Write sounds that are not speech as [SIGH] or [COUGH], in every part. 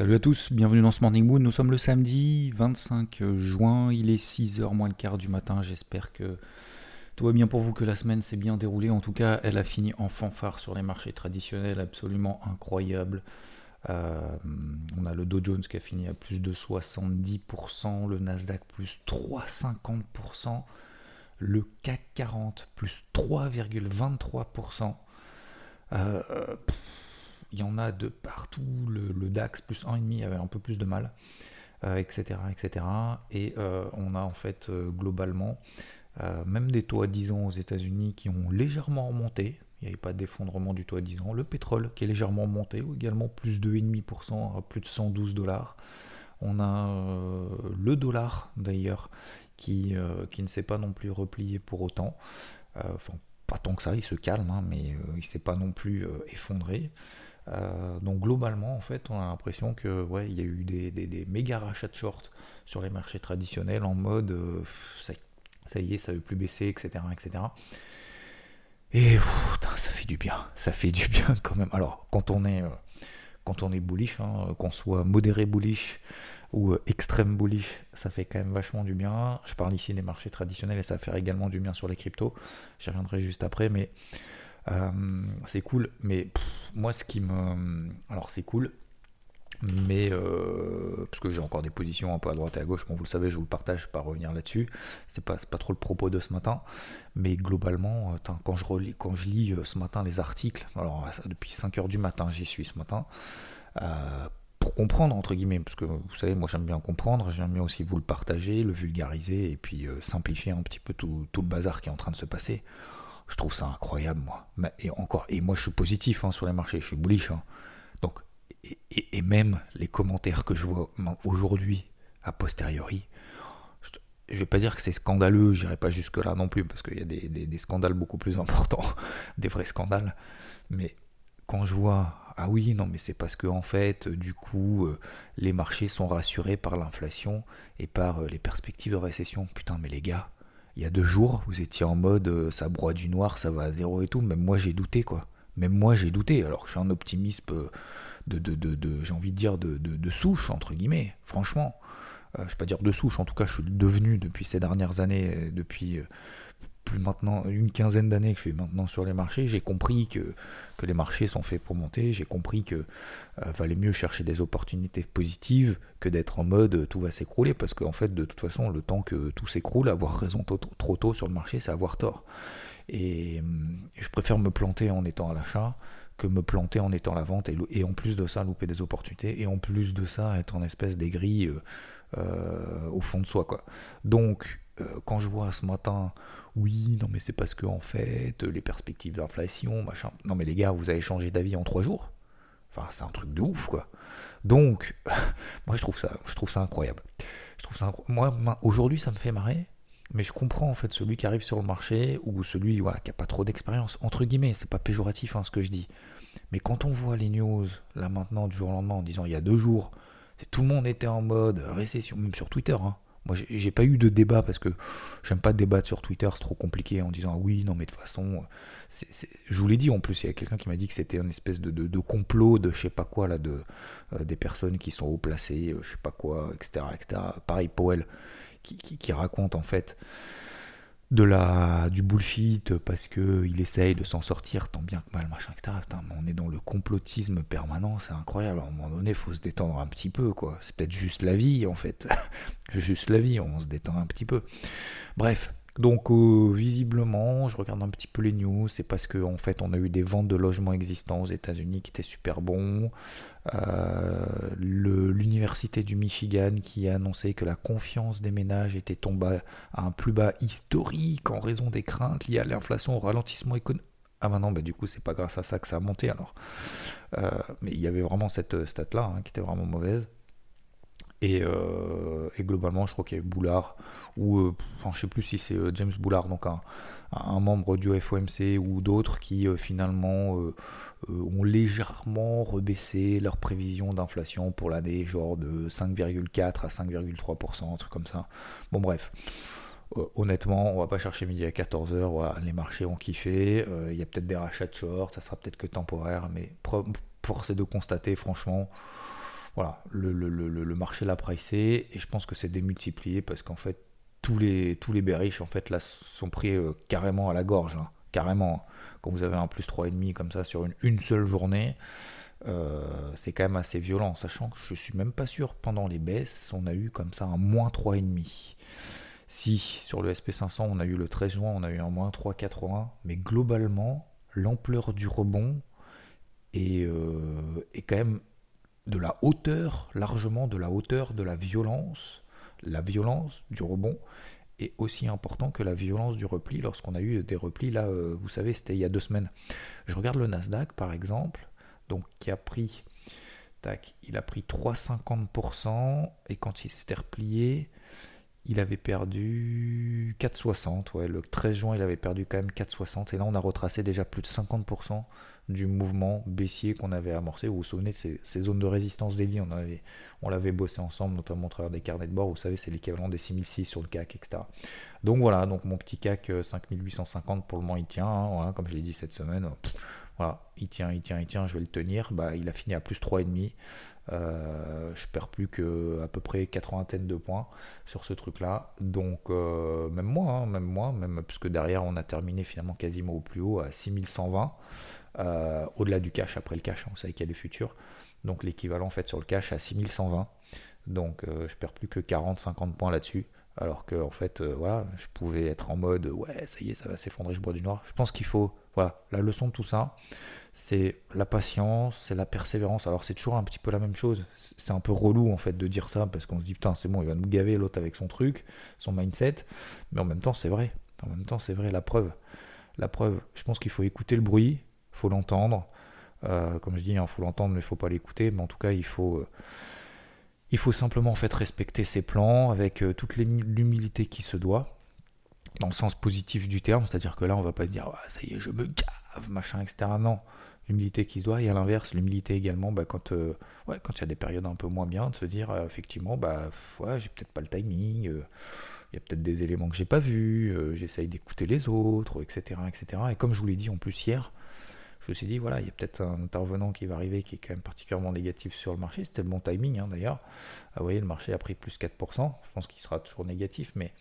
Salut à tous, bienvenue dans ce Morning Moon. Nous sommes le samedi 25 juin, il est 6h moins le quart du matin. J'espère que tout va bien pour vous, que la semaine s'est bien déroulée. En tout cas, elle a fini en fanfare sur les marchés traditionnels, absolument incroyable. Euh, on a le Dow Jones qui a fini à plus de 70%, le Nasdaq plus 3,50%, le CAC 40 plus 3,23%. Euh, il y en a de partout, le, DAX plus 1,5 avait un peu plus de mal, etc., euh, etc. Et on a en fait globalement même des taux à 10 ans aux États-Unis qui ont légèrement remonté, il n'y avait pas d'effondrement du taux à 10 ans. Le pétrole qui est légèrement monté, également plus de 2,5% à plus de 112 dollars. On a euh, le dollar d'ailleurs qui, euh, qui ne s'est pas non plus replié pour autant. Euh, enfin, pas tant que ça, il se calme, hein, mais il ne s'est pas non plus effondré. Donc globalement, en fait, on a l'impression que ouais, il y a eu des, méga rachats de short sur les marchés traditionnels en mode ça, ça, y est, ça veut plus baisser, etc., etc. Et ça fait du bien, ça fait du bien quand même. Alors, quand on est, euh, quand on est bullish, hein, qu'on soit modéré bullish ou euh, extrême bullish, ça fait quand même vachement du bien. Je parle ici des marchés traditionnels et ça va faire également du bien sur les cryptos. J'y reviendrai juste après, mais euh, c'est cool. Mais moi, ce qui me. Alors, c'est cool mais euh, parce que j'ai encore des positions un peu à droite et à gauche, comme vous le savez, je vous le partage, je vais pas revenir là-dessus. C'est pas, pas trop le propos de ce matin, mais globalement, euh, quand je lis ce matin les articles, alors depuis 5 heures du matin, j'y suis ce matin. pour comprendre entre guillemets, parce que vous savez, moi j'aime bien comprendre, j'aime bien aussi vous le partager, le vulgariser et puis simplifier un petit peu tout, le bazar qui est en train de se passer. Je trouve ça incroyable, moi. Et moi je suis positif hein, sur les marchés, je suis bullish. Hein. Donc et, même les commentaires que je vois aujourd'hui, a posteriori, je, ne vais pas dire que c'est scandaleux, j'irai pas jusque-là non plus, parce qu'il y a des, scandales beaucoup plus importants, [LAUGHS] des vrais scandales, mais quand je vois, ah oui, non, mais c'est parce que en fait, du coup, euh, les marchés sont rassurés par l'inflation et par euh, les perspectives de récession. Putain, mais les gars, il y a deux jours, vous étiez en mode euh, ça broie du noir, ça va à zéro et tout. Même moi, j'ai douté, quoi. Même moi, j'ai douté. Alors, je suis un optimisme de, de, j'ai envie de dire, de, souche, entre guillemets, franchement. Euh, je ne vais pas dire de souche, en tout cas, je suis devenu depuis ces dernières années, euh, depuis euh, plus maintenant une quinzaine d'années que je suis maintenant sur les marchés, j'ai compris que, que les marchés sont faits pour monter, j'ai compris que valait mieux chercher des opportunités positives que d'être en mode tout va s'écrouler, parce qu'en fait, de toute façon, le temps que tout s'écroule, avoir raison trop tôt sur le marché, c'est avoir tort. Et, je préfère me planter en étant à l'achat que me planter en étant à la vente et, en plus de ça louper des opportunités et en plus de ça être en espèce d'aigri euh, euh, au fond de soi quoi. Donc euh, quand je vois ce matin oui non mais c'est parce que en fait les perspectives d'inflation machin non mais les gars vous avez changé d'avis en trois jours enfin c'est un truc de ouf quoi donc [LAUGHS] moi je trouve ça je trouve ça incroyable je trouve ça moi aujourd'hui ça me fait marrer mais je comprends en fait celui qui arrive sur le marché ou celui qui n'a pas trop d'expérience. Entre guillemets, c'est pas péjoratif hein, ce que je dis. Mais quand on voit les news là maintenant du jour au lendemain en disant il y a deux jours, tout le monde était en mode récession, même sur Twitter. Hein. Moi, j'ai pas eu de débat parce que j'aime pas débattre sur Twitter, c'est trop compliqué en disant oui, non, mais de toute façon, je vous l'ai dit en plus, il y a quelqu'un qui m'a dit que c'était une espèce de, complot de je sais pas quoi là, de euh, des personnes qui sont haut placées, euh, je sais pas quoi, etc., etc. Pareil, Powell qui, raconte en fait de la du bullshit parce que il essaye de s'en sortir tant bien que mal machin etc on est dans le complotisme permanent c'est incroyable. À un moment donné faut se détendre un petit peu quoi. C'est peut-être juste la vie en fait. [LAUGHS] Juste la vie on se détend un petit peu. Bref donc euh, visiblement, je regarde un petit peu les news, c'est parce qu'en en fait on a eu des ventes de logements existants aux États-Unis qui étaient super bons. Euh, l'université du Michigan qui a annoncé que la confiance des ménages était tombée à un plus bas historique en raison des craintes liées à l'inflation, au ralentissement économique. Ah maintenant, bah, du coup, c'est pas grâce à ça que ça a monté alors. Euh, mais il y avait vraiment cette stat-là hein, qui était vraiment mauvaise. Et, globalement, je crois qu'il y avait Boulard, ou enfin, je sais plus si c'est James Boulard, donc un, membre du FOMC ou d'autres qui finalement ont légèrement rebaissé leurs prévisions d'inflation pour l'année, genre de 5,4 à 5,3%, un truc comme ça. Bon bref, euh, honnêtement, on va pas chercher midi à 14h, voilà, les marchés ont kiffé, euh, il y a peut-être des rachats de short, ça sera peut-être que temporaire, mais force est de constater, franchement, voilà, le, marché l'a pricé, et je pense que c'est démultiplié parce qu'en fait, tous les, tous les bearish, en fait, là, sont pris euh, carrément à la gorge, hein, carrément. Quand vous avez un plus 3,5 comme ça sur une, seule journée, c'est quand même assez violent, sachant que je suis même pas sûr, pendant les baisses, on a eu comme ça un moins 3,5. Si sur le SP500 on a eu le 13 juin, on a eu un moins 3,81, mais globalement, l'ampleur du rebond euh, est, quand même de la hauteur, largement de la hauteur de la violence. La violence du rebond est aussi important que la violence du repli lorsqu'on a eu des replis. Là, euh, vous savez, c'était il y a deux semaines. Je regarde le Nasdaq par exemple, donc qui a pris, tac, il a pris 3,50% et quand il s'était replié, il avait perdu 4,60. Ouais, le 13 juin, il avait perdu quand même 4,60. Et là, on a retracé déjà plus de 50% du mouvement baissier qu'on avait amorcé. Vous vous souvenez de ces, zones de résistance dédiées on, avait, on l'avait bossé ensemble, notamment au travers des carnets de bord. Vous savez, c'est l'équivalent des 6006 sur le CAC, etc. Donc voilà, donc mon petit CAC 5850 euh, pour le moment, il tient. Hein, comme je l'ai dit cette semaine. Voilà, il tient, il tient, il tient, je vais le tenir. Bah, il a fini à plus 3,5. Euh, je perds plus que à peu près 80 de points sur ce truc-là. Donc euh, même moi, hein, même moi, même puisque derrière on a terminé finalement quasiment au plus haut à 6120, euh, au-delà du cash après le cash, hein, vous savez qu'il y a les futurs. Donc l'équivalent en fait sur le cash à 6120. Donc je perds plus que 40-50 points là-dessus. Alors que en fait, voilà, je pouvais être en mode ouais, ça y est, ça va s'effondrer, je bois du noir. Je pense qu'il faut, voilà, la leçon de tout ça, c'est la patience, c'est la persévérance. Alors c'est toujours un petit peu la même chose. C'est un peu relou en fait de dire ça parce qu'on se dit putain c'est bon il va nous gaver l'autre avec son truc, son mindset. Mais en même temps c'est vrai. En même temps c'est vrai la preuve. La preuve. Je pense qu'il faut écouter le bruit, faut l'entendre. Euh, comme je dis, il hein, faut l'entendre mais il faut pas l'écouter. Mais en tout cas il faut euh, il faut simplement en fait respecter ses plans avec euh, toute l'humilité qui se doit dans le sens positif du terme, c'est-à-dire que là on va pas dire ça y est je me gave machin etc. Non, l'humilité qui se doit, et à l'inverse, l'humilité également, bah, quand euh, ouais, il y a des périodes un peu moins bien, de se dire euh, effectivement, bah ouais, j'ai peut-être pas le timing, euh, il y a peut-être des éléments que j'ai pas vus, j'essaye d'écouter les autres, etc., etc. Et comme je vous l'ai dit en plus hier, je me suis dit voilà, il y a peut-être un intervenant qui va arriver qui est quand même particulièrement négatif sur le marché, c'était le bon timing hein, d'ailleurs. Ah, vous voyez, le marché a pris plus 4%, je pense qu'il sera toujours négatif, mais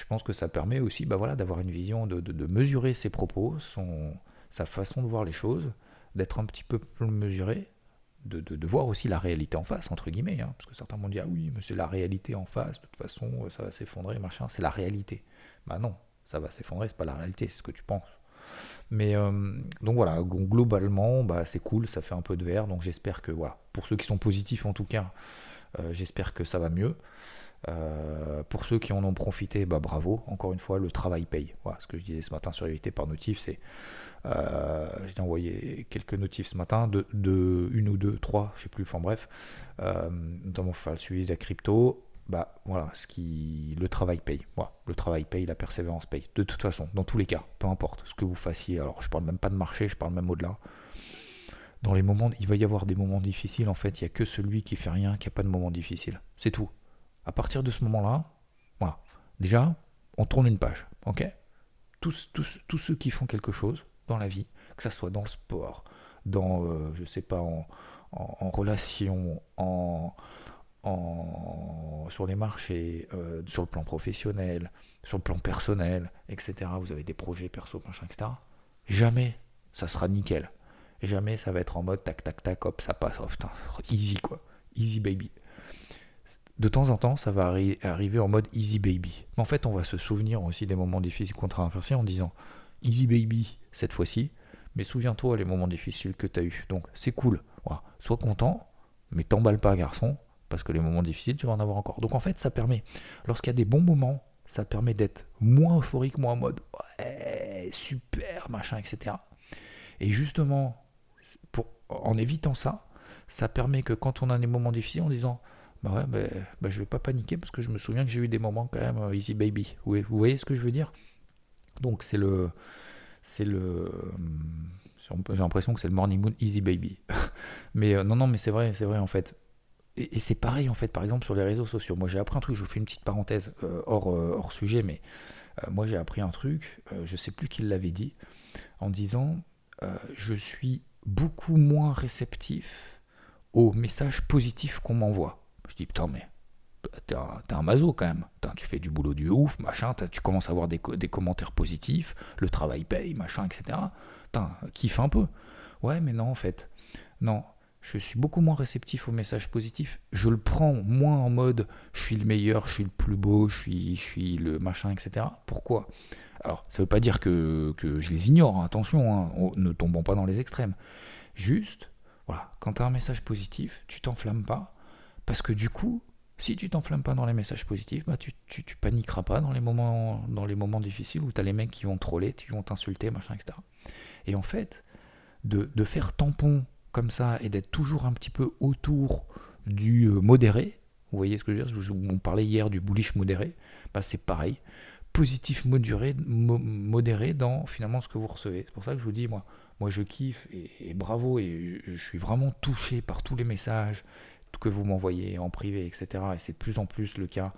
je pense que ça permet aussi bah, voilà, d'avoir une vision, de, de, de mesurer ses propos, son sa façon de voir les choses, d'être un petit peu plus mesuré, de, de, voir aussi la réalité en face, entre guillemets. Hein, parce que certains m'ont dit, ah oui, mais c'est la réalité en face, de toute façon, ça va s'effondrer, machin, c'est la réalité. Bah non, ça va s'effondrer, c'est pas la réalité, c'est ce que tu penses. Mais euh, donc voilà, globalement, bah, c'est cool, ça fait un peu de verre, donc j'espère que, voilà, pour ceux qui sont positifs en tout cas, euh, j'espère que ça va mieux. Pour ceux qui en ont profité, bah bravo, encore une fois, le travail paye. Ce que je disais ce matin sur Éviter par Notif, c'est euh, j'ai envoyé quelques notifs ce matin, de, une ou deux, trois, je sais plus, enfin bref, euh, notamment le suivi de la crypto. Bah voilà, ce qui, le travail paye. Le travail paye, la persévérance paye. De toute façon, dans tous les cas, peu importe ce que vous fassiez. Alors je parle même pas de marché, je parle même au-delà. Dans les moments, il va y avoir des moments difficiles. En fait, il n'y a que celui qui fait rien qui a pas de moments difficiles. C'est tout. À partir de ce moment-là, voilà. Déjà, on tourne une page, ok? Tous, tous, tous ceux qui font quelque chose, dans la vie, que ça soit dans le sport, dans, euh, je sais pas, en, en, relation, en, en, sur les marchés, euh, sur le plan professionnel, sur le plan personnel, etc. Vous avez des projets perso, machin, etc. Jamais ça sera nickel. Jamais ça va être en mode tac tac tac, hop, ça passe, oh, putain, easy quoi, easy baby. De temps en temps, ça va arriver en mode easy baby. Mais en fait, on va se souvenir aussi des moments difficiles qu'on traversé en disant Easy Baby cette fois-ci, mais souviens-toi les moments difficiles que tu as eu. Donc c'est cool. Sois content, mais t'emballe pas, garçon, parce que les moments difficiles, tu vas en avoir encore. Donc en fait, ça permet, lorsqu'il y a des bons moments, ça permet d'être moins euphorique, moins en mode super, machin, etc. Et justement, pour, en évitant ça, ça permet que quand on a des moments difficiles, en disant bah ouais, bah, bah, je vais pas paniquer parce que je me souviens que j'ai eu des moments quand même euh, easy baby. Vous, voyez ce que je veux dire? Donc c'est le, c'est le, j'ai l'impression que c'est le morning moon easy baby. [LAUGHS] mais euh, non non mais c'est vrai, c'est vrai en fait. Et, c'est pareil en fait, par exemple sur les réseaux sociaux. Moi j'ai appris un truc, je vous fais une petite parenthèse euh, hors, hors sujet, mais moi j'ai appris un truc, je sais plus qui l'avait dit, en disant je suis beaucoup moins réceptif aux messages positifs qu'on m'envoie. Je dis, putain, mais t'es un, un, maso quand même. tu fais du boulot du ouf, machin, tu commences à avoir des, des, commentaires positifs, le travail paye, machin, etc. Putain, kiffe un peu. Ouais, mais non, en fait. Non, je suis beaucoup moins réceptif aux messages positifs. Je le prends moins en mode je suis le meilleur, je suis le plus beau, je suis, je suis le machin, etc. Pourquoi? Alors, ça veut pas dire que, que je les ignore, hein, attention, hein, ne tombons pas dans les extrêmes. Juste, voilà, quand tu as un message positif, tu t'enflammes pas parce que du coup, si tu t'enflammes pas dans les messages positifs, bah tu, tu, paniqueras pas dans les moments, dans les moments difficiles où tu as les mecs qui vont troller, qui vont t'insulter, machin, etc. Et en fait, de, de faire tampon comme ça et d'être toujours un petit peu autour du euh, modéré, vous voyez ce que je veux dire On parlait hier du bullish modéré, bah c'est pareil. Positif modéré, modéré dans finalement ce que vous recevez. C'est pour ça que je vous dis, moi, moi je kiffe et, bravo et je suis vraiment touché par tous les messages que vous m'envoyez en privé, etc. Et c'est de plus en plus le cas.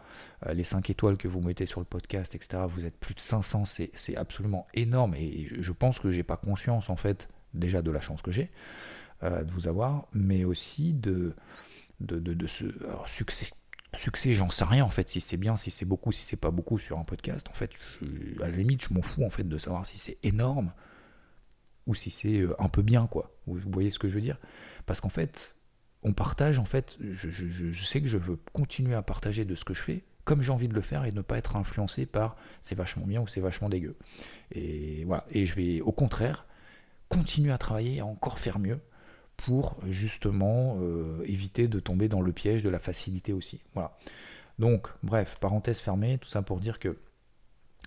Euh, les 5 étoiles que vous mettez sur le podcast, etc. Vous êtes plus de 500, c'est absolument énorme. Et je pense que j'ai pas conscience, en fait, déjà de la chance que j'ai euh, de vous avoir, mais aussi de, de, de, ce succès. Succès, j'en sais rien en fait, si c'est bien, si c'est beaucoup, si c'est pas beaucoup sur un podcast. En fait, à la limite, je m'en fous en fait de savoir si c'est énorme ou si c'est euh, un peu bien, quoi. Vous voyez ce que je veux dire? Parce qu'en fait, on partage, en fait, je, sais que je veux continuer à partager de ce que je fais comme j'ai envie de le faire et ne pas être influencé par c'est vachement bien ou c'est vachement dégueu. Et voilà. Et je vais au contraire continuer à travailler et encore faire mieux pour justement euh, éviter de tomber dans le piège de la facilité aussi. Voilà. Donc, bref, parenthèse fermée, tout ça pour dire que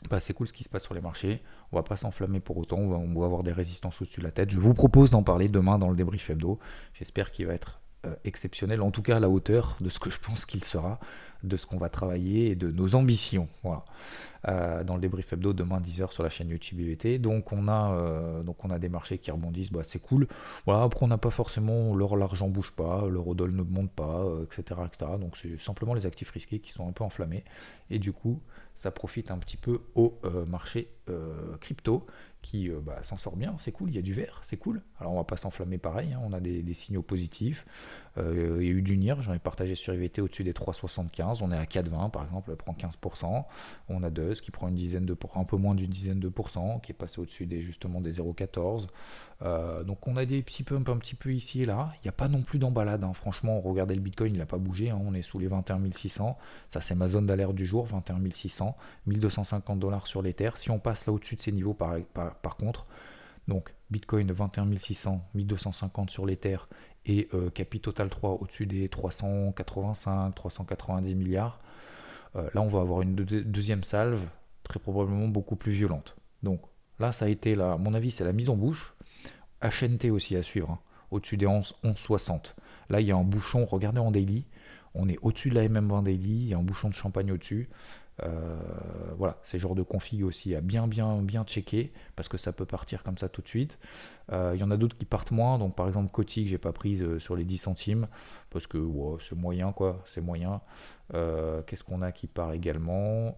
bah, c'est cool ce qui se passe sur les marchés. On va pas s'enflammer pour autant, on va, avoir des résistances au-dessus de la tête. Je vous propose d'en parler demain dans le débrief hebdo. J'espère qu'il va être exceptionnel, en tout cas à la hauteur de ce que je pense qu'il sera, de ce qu'on va travailler et de nos ambitions. Voilà. Euh, dans le débrief hebdo demain 10h sur la chaîne YouTube IVT. Donc on a, euh, donc on a des marchés qui rebondissent, bah, c'est cool. Voilà, après on n'a pas forcément, leur l'argent bouge pas, leur odol ne monte pas, etc., etc. Donc c'est simplement les actifs risqués qui sont un peu enflammés. Et du coup, ça profite un petit peu au marché crypto qui euh, bah, s'en sort bien, c'est cool, il y a du vert, c'est cool. Alors on va pas s'enflammer pareil, hein, on a des, signaux positifs. Euh, il y a eu du NIR, j'en ai partagé sur IVT au-dessus des 3,75, on est à 4,20 par exemple, elle prend 15%. On a Deus qui prend une dizaine de un peu moins d'une dizaine de pourcents, qui est passé au-dessus des justement des 0,14. Euh, donc on a des petits pumps un petit peu ici et là. Il n'y a pas non plus d'emballade. Hein. Franchement, regardez le Bitcoin, il n'a pas bougé. Hein. On est sous les 21 600. Ça, c'est ma zone d'alerte du jour, 21 600. 1250 dollars sur l'Ether. Si on passe là au-dessus de ces niveaux, par, par, contre, donc Bitcoin 21 600, 1250 sur l'Ether et euh, Total 3 au-dessus des 385, 390 milliards. Euh, là, on va avoir une deuxième salve, très probablement beaucoup plus violente. Donc là, ça a été, à mon avis, c'est la mise en bouche. HNT aussi à suivre, hein. au-dessus des 11, 11,60. Là, il y a un bouchon, regardez en daily, on est au-dessus de la MM20 daily, il y a un bouchon de champagne au-dessus. Euh, voilà, c'est genre de config aussi à bien bien bien checker parce que ça peut partir comme ça tout de suite. Euh, il y en a d'autres qui partent moins, donc par exemple Coty que j'ai pas prise euh, sur les 10 centimes parce que c'est moyen quoi, c'est moyen. Qu'est-ce qu'on a qui part également?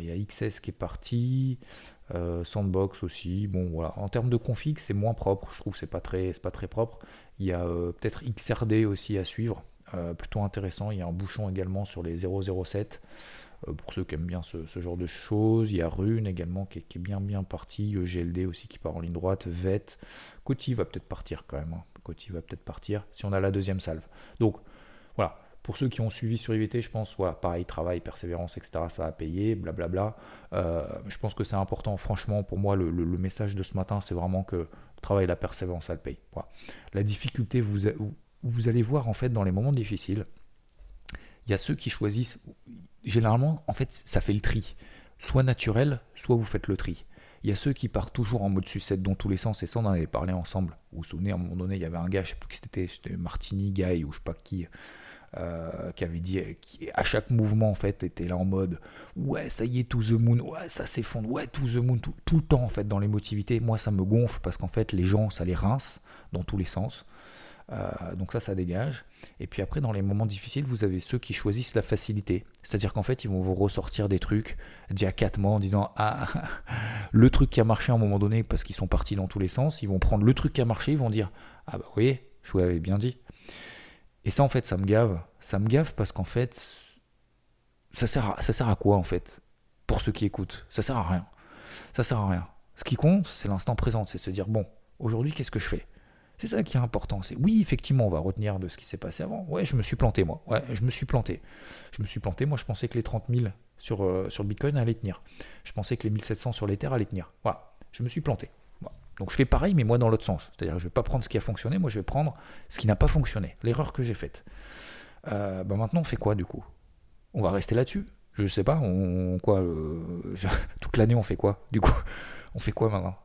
Il y a XS qui est parti, Sandbox aussi. Bon voilà, en termes de config c'est moins propre, je trouve c'est pas très c'est pas très propre. Il y a peut-être XRD aussi à suivre. plutôt intéressant, il y a un bouchon également sur les 007 euh, pour ceux qui aiment bien ce, genre de choses. Il y a Rune également qui est, bien bien parti. Euh, GLD aussi qui part en ligne droite. VET. Coty va peut-être partir quand même. Hein. Va peut-être partir si on a la deuxième salve. Donc voilà. Pour ceux qui ont suivi sur IVT, je pense, voilà, pareil, travail, persévérance, etc., ça a payé, blablabla. Euh, je pense que c'est important, franchement, pour moi, le, message de ce matin, c'est vraiment que travail et la persévérance, ça le paye. La difficulté, vous allez voir, en fait, dans les moments difficiles, il y a ceux qui choisissent, généralement, en fait, ça fait le tri. Soit naturel, soit vous faites le tri. Il y a ceux qui partent toujours en mode sucette dans tous les sens, et ça on en avait parlé ensemble. Vous vous souvenez, à un moment donné, il y avait un gars, je sais plus qui c'était, c'était Martini Guy ou je sais pas qui, euh, qui avait dit, qui à chaque mouvement en fait était là en mode ouais ça y est to the moon, ouais ça s'effondre, ouais to the moon, tout, tout, le temps en fait dans l'émotivité. Moi ça me gonfle parce qu'en fait les gens ça les rince dans tous les sens. Euh, donc ça, ça dégage. Et puis après, dans les moments difficiles, vous avez ceux qui choisissent la facilité. C'est-à-dire qu'en fait, ils vont vous ressortir des trucs d'il y a 4 mois en disant Ah, [LAUGHS] le truc qui a marché à un moment donné, parce qu'ils sont partis dans tous les sens, ils vont prendre le truc qui a marché, ils vont dire Ah bah vous voyez, je vous l'avais bien dit. Et ça, en fait, ça me gave. Ça me gave parce qu'en fait, ça sert, à, ça sert à quoi, en fait Pour ceux qui écoutent, ça sert à rien. Ça sert à rien. Ce qui compte, c'est l'instant présent, c'est se dire Bon, aujourd'hui, qu'est-ce que je fais? C'est ça qui est important. C'est oui, effectivement, on va retenir de ce qui s'est passé avant. Ouais, je me suis planté, moi. Ouais, je me suis planté. Je me suis planté. Moi, je pensais que les 30 000 sur, euh, Bitcoin allaient tenir. Je pensais que les 1700 sur l'Ether allaient tenir. Voilà. Je me suis planté. Donc, je fais pareil, mais moi dans l'autre sens. C'est-à-dire, je ne vais pas prendre ce qui a fonctionné. Moi, je vais prendre ce qui n'a pas fonctionné. L'erreur que j'ai faite. Euh, bah, maintenant, on fait quoi du coup? On va rester là-dessus? Je sais pas. On, quoi [LAUGHS] Toute l'année, on fait quoi Du coup, on fait quoi maintenant?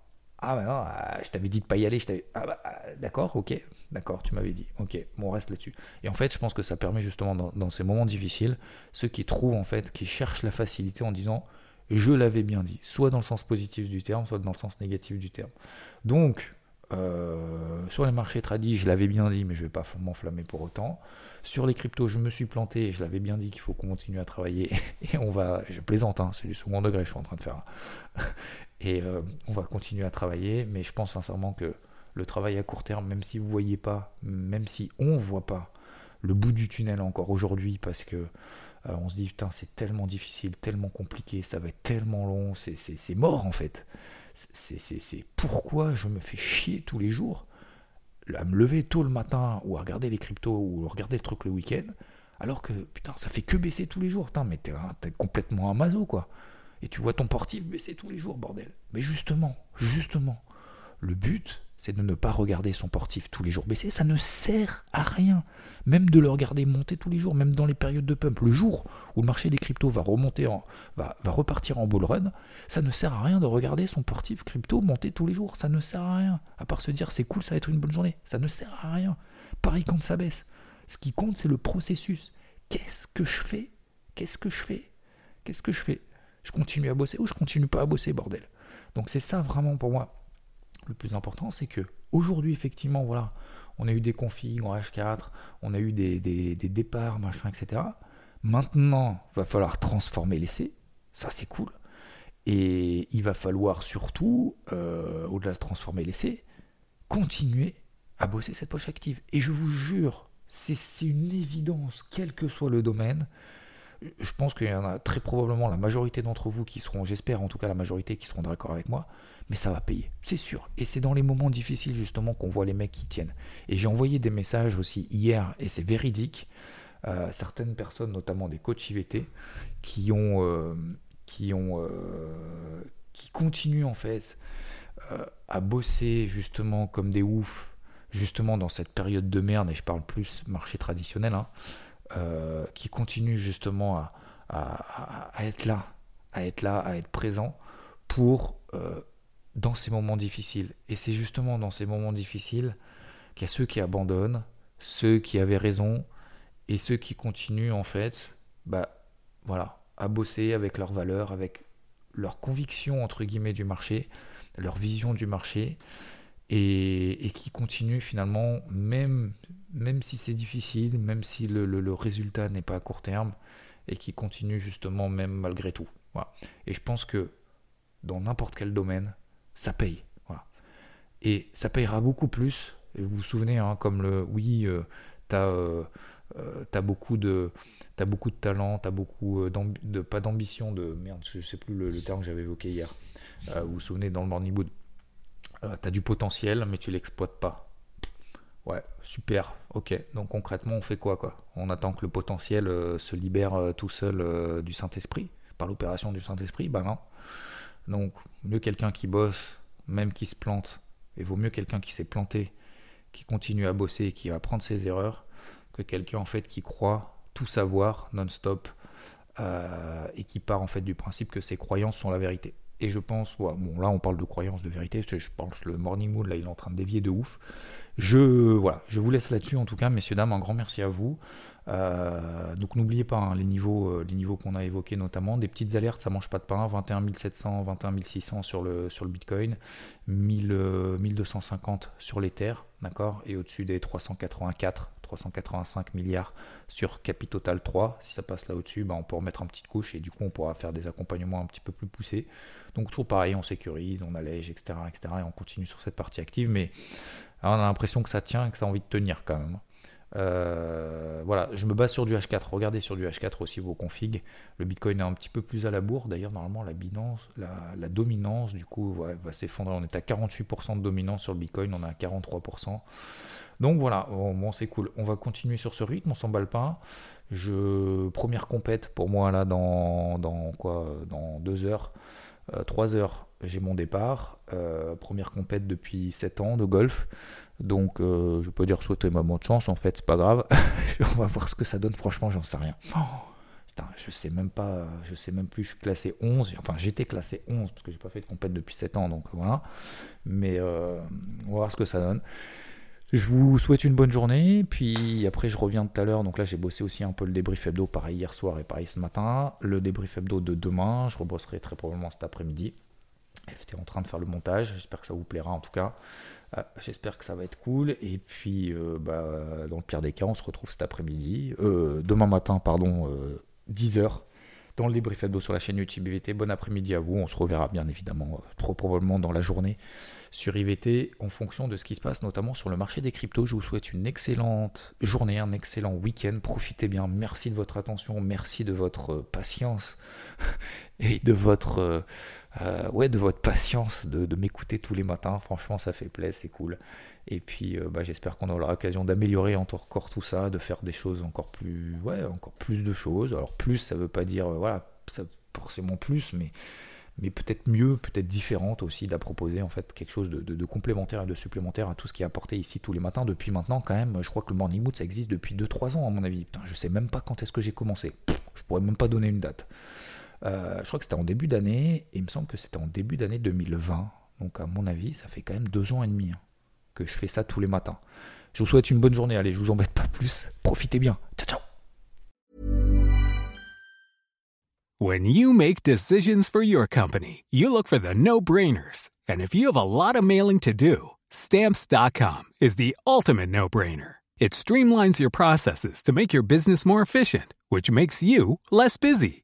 Ah bah non, je t'avais dit de pas y aller, je. Ah bah ah, d'accord, ok, d'accord, tu m'avais dit, ok, bon on reste là-dessus. Et en fait, je pense que ça permet justement dans, ces moments difficiles, ceux qui trouvent en fait, qui cherchent la facilité en disant je l'avais bien dit, soit dans le sens positif du terme, soit dans le sens négatif du terme. Donc, euh, sur les marchés tradis, je l'avais bien dit, mais je ne vais pas m'enflammer pour autant. Sur les cryptos, je me suis planté, je l'avais bien dit qu'il faut continuer à travailler. [LAUGHS] Et on va, je plaisante, hein, c'est du second degré, je suis en train de faire. [LAUGHS] Et euh, on va continuer à travailler, mais je pense sincèrement que le travail à court terme, même si vous ne voyez pas, même si on ne voit pas le bout du tunnel encore aujourd'hui, parce que euh, on se dit putain c'est tellement difficile, tellement compliqué, ça va être tellement long, c'est mort en fait. C'est pourquoi je me fais chier tous les jours à me lever tôt le matin ou à regarder les cryptos ou à regarder le truc le week-end, alors que putain ça fait que baisser tous les jours, putain mais t'es complètement un quoi et tu vois ton portif baisser tous les jours, bordel. Mais justement, justement, le but, c'est de ne pas regarder son portif tous les jours baisser. Ça ne sert à rien. Même de le regarder monter tous les jours, même dans les périodes de pump. Le jour où le marché des cryptos va remonter en, va, repartir en bull run, ça ne sert à rien de regarder son portif crypto monter tous les jours. Ça ne sert à rien. À part se dire c'est cool, ça va être une bonne journée. Ça ne sert à rien. Pareil quand ça baisse. Ce qui compte, c'est le processus. Qu'est-ce que je fais? Qu'est-ce que je fais? Qu'est-ce que je fais? Je continue à bosser ou je continue pas à bosser, bordel? Donc c'est ça vraiment pour moi le plus important, c'est que aujourd'hui effectivement, voilà, on a eu des configs en H4, on a eu des, départs, machin, etc. Maintenant, il va falloir transformer l'essai, ça c'est cool. Et il va falloir surtout, euh, au-delà de transformer l'essai, continuer à bosser cette poche active. Et je vous jure, c'est une évidence, quel que soit le domaine, je pense qu'il y en a très probablement la majorité d'entre vous qui seront, j'espère en tout cas la majorité qui seront d'accord avec moi, mais ça va payer, c'est sûr. Et c'est dans les moments difficiles justement qu'on voit les mecs qui tiennent. Et j'ai envoyé des messages aussi hier, et c'est véridique, euh, certaines personnes, notamment des coachs IVT, qui ont, euh, qui ont, euh, qui continuent en fait à bosser justement comme des oufs, justement dans cette période de merde, et je parle plus marché traditionnel, hein, euh, qui continue justement à, à, être là, à être là, à être présent pour euh, dans ces moments difficiles. Et c'est justement dans ces moments difficiles qu'il y a ceux qui abandonnent, ceux qui avaient raison et ceux qui continuent en fait, bah voilà, à bosser avec leurs valeurs, avec leur conviction entre guillemets du marché, leur vision du marché et, qui continue finalement, même, même si c'est difficile, même si le, résultat n'est pas à court terme, et qui continue justement même malgré tout. Et je pense que dans n'importe quel domaine, ça paye. Et ça payera beaucoup plus. Et vous vous souvenez, hein, comme le oui, euh, euh, euh, beaucoup de as beaucoup de talent, tu as beaucoup de pas d'ambition, de merde, je sais plus le, terme que j'avais évoqué hier. vous vous souvenez dans le morning mood euh, tu as du potentiel, mais tu l'exploites pas. Ouais, super. Ok. Donc concrètement, on fait quoi, quoi? On attend que le potentiel se libère tout seul du Saint-Esprit, par l'opération du Saint-Esprit? Bah non. Donc, mieux quelqu'un qui bosse, même qui se plante, et vaut mieux quelqu'un qui s'est planté, qui continue à bosser, qui va apprendre ses erreurs, que quelqu'un en fait qui croit tout savoir non-stop et qui part en fait du principe que ses croyances sont la vérité. Et je pense, bon là on parle de croyance, de vérité, je pense le morning mood là il est en train de dévier de ouf. Je, voilà, je vous laisse là-dessus en tout cas, messieurs, dames, un grand merci à vous. Euh, donc n'oubliez pas hein, les niveaux, euh, les niveaux qu'on a évoqués notamment, des petites alertes, ça mange pas de pain, 21 700, 21 600 sur le, sur le Bitcoin, 1000, 1250 euh, sur l'Ether, d'accord, et au-dessus des 384, 385 milliards sur Capitotal 3. Si ça passe là au-dessus, bah, on peut remettre un petite couche et du coup on pourra faire des accompagnements un petit peu plus poussés. Donc toujours pareil, on sécurise, on allège, etc., etc. Et on continue sur cette partie active, mais on a l'impression que ça tient et que ça a envie de tenir quand même. Euh, voilà, je me base sur du H4. Regardez sur du H4 aussi vos configs. Le Bitcoin est un petit peu plus à la bourre. D'ailleurs, normalement, la, la, dominance, du coup, va s'effondrer. On est à 48% de dominance sur le Bitcoin, on est à 43%. Donc voilà, bon, c'est cool. On va continuer sur ce rythme, on s'emballe pas. Je première compète pour moi là dans, dans quoi dans deux heures, euh, trois heures, j'ai mon départ. Euh, première compète depuis 7 ans de golf. Donc, euh, je peux dire souhaiter ma bonne chance, en fait, c'est pas grave. [LAUGHS] On va voir ce que ça donne, franchement, j'en sais rien. Oh, putain, je sais même pas, je sais même plus, je suis classé 11. Enfin, j'étais classé 11 parce que j'ai pas fait de compète depuis 7 ans, donc voilà. Mais euh, on va voir ce que ça donne. Je vous souhaite une bonne journée, puis après je reviens tout à l'heure, donc là j'ai bossé aussi un peu le débrief hebdo, pareil hier soir et pareil ce matin. Le débrief hebdo de demain, je rebosserai très probablement cet après-midi. FT en train de faire le montage, j'espère que ça vous plaira en tout cas. Euh, j'espère que ça va être cool. Et puis, euh, bah, dans le pire des cas, on se retrouve cet après-midi, euh, demain matin, pardon, 10h, dans le débrief hebdo sur la chaîne YouTube IVT. Bon après-midi à vous. On se reverra bien évidemment, trop probablement dans la journée sur IVT en fonction de ce qui se passe, notamment sur le marché des cryptos. Je vous souhaite une excellente journée, un excellent week-end. Profitez bien. Merci de votre attention, merci de votre patience [LAUGHS] et de votre euh, ouais, de votre patience, de, m'écouter tous les matins. Franchement, ça fait plaisir, c'est cool. Et puis, euh, bah, j'espère qu'on aura l'occasion d'améliorer encore tout ça, de faire des choses encore plus, ouais, encore plus de choses. Alors plus, ça veut pas dire, euh, voilà, forcément plus, mais peut-être mieux, peut-être différente aussi, d'à proposer en fait quelque chose de, complémentaire et de supplémentaire à tout ce qui est apporté ici tous les matins. Depuis maintenant, quand même, je crois que le Morning Mood ça existe depuis 2-3 ans à mon avis. Putain, je sais même pas quand est-ce que j'ai commencé. Je pourrais même pas donner une date. Euh, je crois que c'était en début d'année, et il me semble que c'était en début d'année 2020. Donc à mon avis, ça fait quand même deux ans et demi hein, que je fais ça tous les matins. Je vous souhaite une bonne journée, allez, je vous embête pas plus. Profitez bien. Ciao, ciao. When you make decisions for your company, you look for the no-brainers. And if you have a lot of mailing to do, stamps.com is the ultimate no-brainer. It streamlines your processes to make your business more efficient, which makes you less busy.